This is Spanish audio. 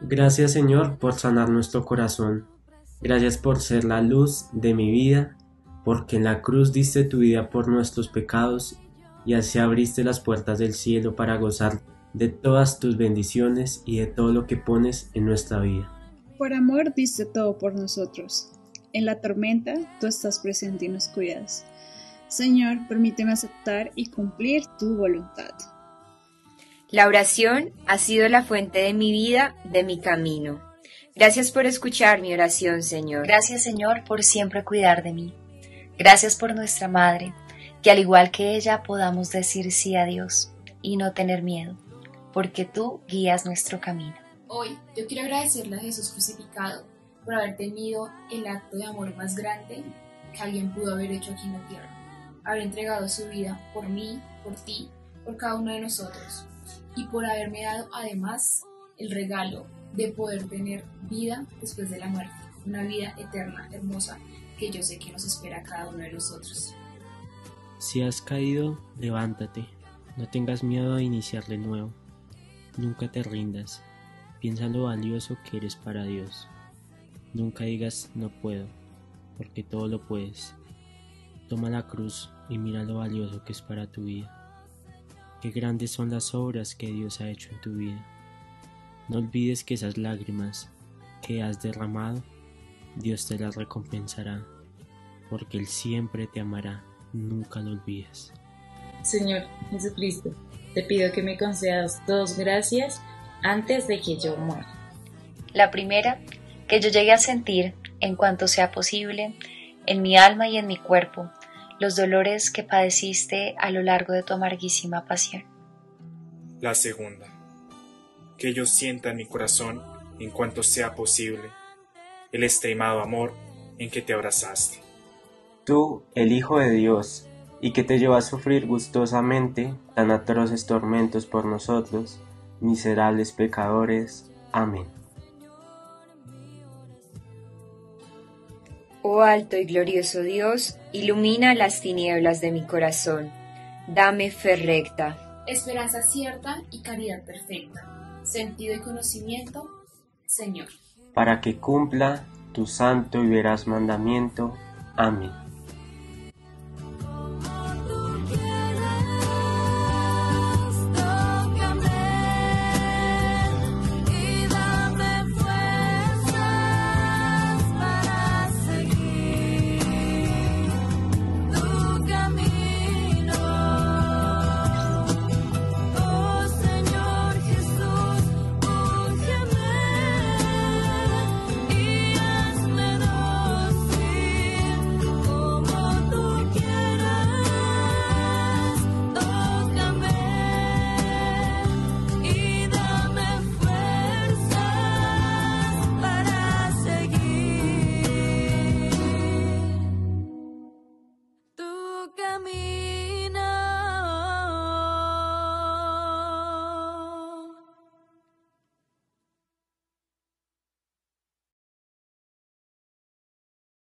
Gracias Señor por sanar nuestro corazón. Gracias por ser la luz de mi vida, porque en la cruz diste tu vida por nuestros pecados y así abriste las puertas del cielo para gozar de todas tus bendiciones y de todo lo que pones en nuestra vida. Por amor diste todo por nosotros. En la tormenta tú estás presente y nos cuidas. Señor, permíteme aceptar y cumplir tu voluntad. La oración ha sido la fuente de mi vida, de mi camino. Gracias por escuchar mi oración, Señor. Gracias, Señor, por siempre cuidar de mí. Gracias por nuestra Madre, que al igual que ella podamos decir sí a Dios y no tener miedo, porque tú guías nuestro camino. Hoy yo quiero agradecerle a Jesús crucificado por haber tenido el acto de amor más grande que alguien pudo haber hecho aquí en la tierra. Haber entregado su vida por mí, por ti, por cada uno de nosotros. Y por haberme dado además el regalo de poder tener vida después de la muerte. Una vida eterna, hermosa, que yo sé que nos espera a cada uno de nosotros. Si has caído, levántate. No tengas miedo a iniciar de nuevo. Nunca te rindas. Piensa lo valioso que eres para Dios. Nunca digas no puedo, porque todo lo puedes. Toma la cruz y mira lo valioso que es para tu vida. Qué grandes son las obras que Dios ha hecho en tu vida. No olvides que esas lágrimas que has derramado, Dios te las recompensará, porque Él siempre te amará, nunca lo olvides. Señor Jesucristo, te pido que me concedas dos gracias antes de que yo muera. La primera que yo llegue a sentir, en cuanto sea posible, en mi alma y en mi cuerpo, los dolores que padeciste a lo largo de tu amarguísima pasión. La segunda, que yo sienta en mi corazón, en cuanto sea posible, el extremado amor en que te abrazaste. Tú, el Hijo de Dios, y que te llevó a sufrir gustosamente tan atroces tormentos por nosotros, miserables pecadores. Amén. Oh alto y glorioso Dios, ilumina las tinieblas de mi corazón. Dame fe recta, esperanza cierta y caridad perfecta, sentido y conocimiento, Señor. Para que cumpla tu santo y veraz mandamiento. Amén.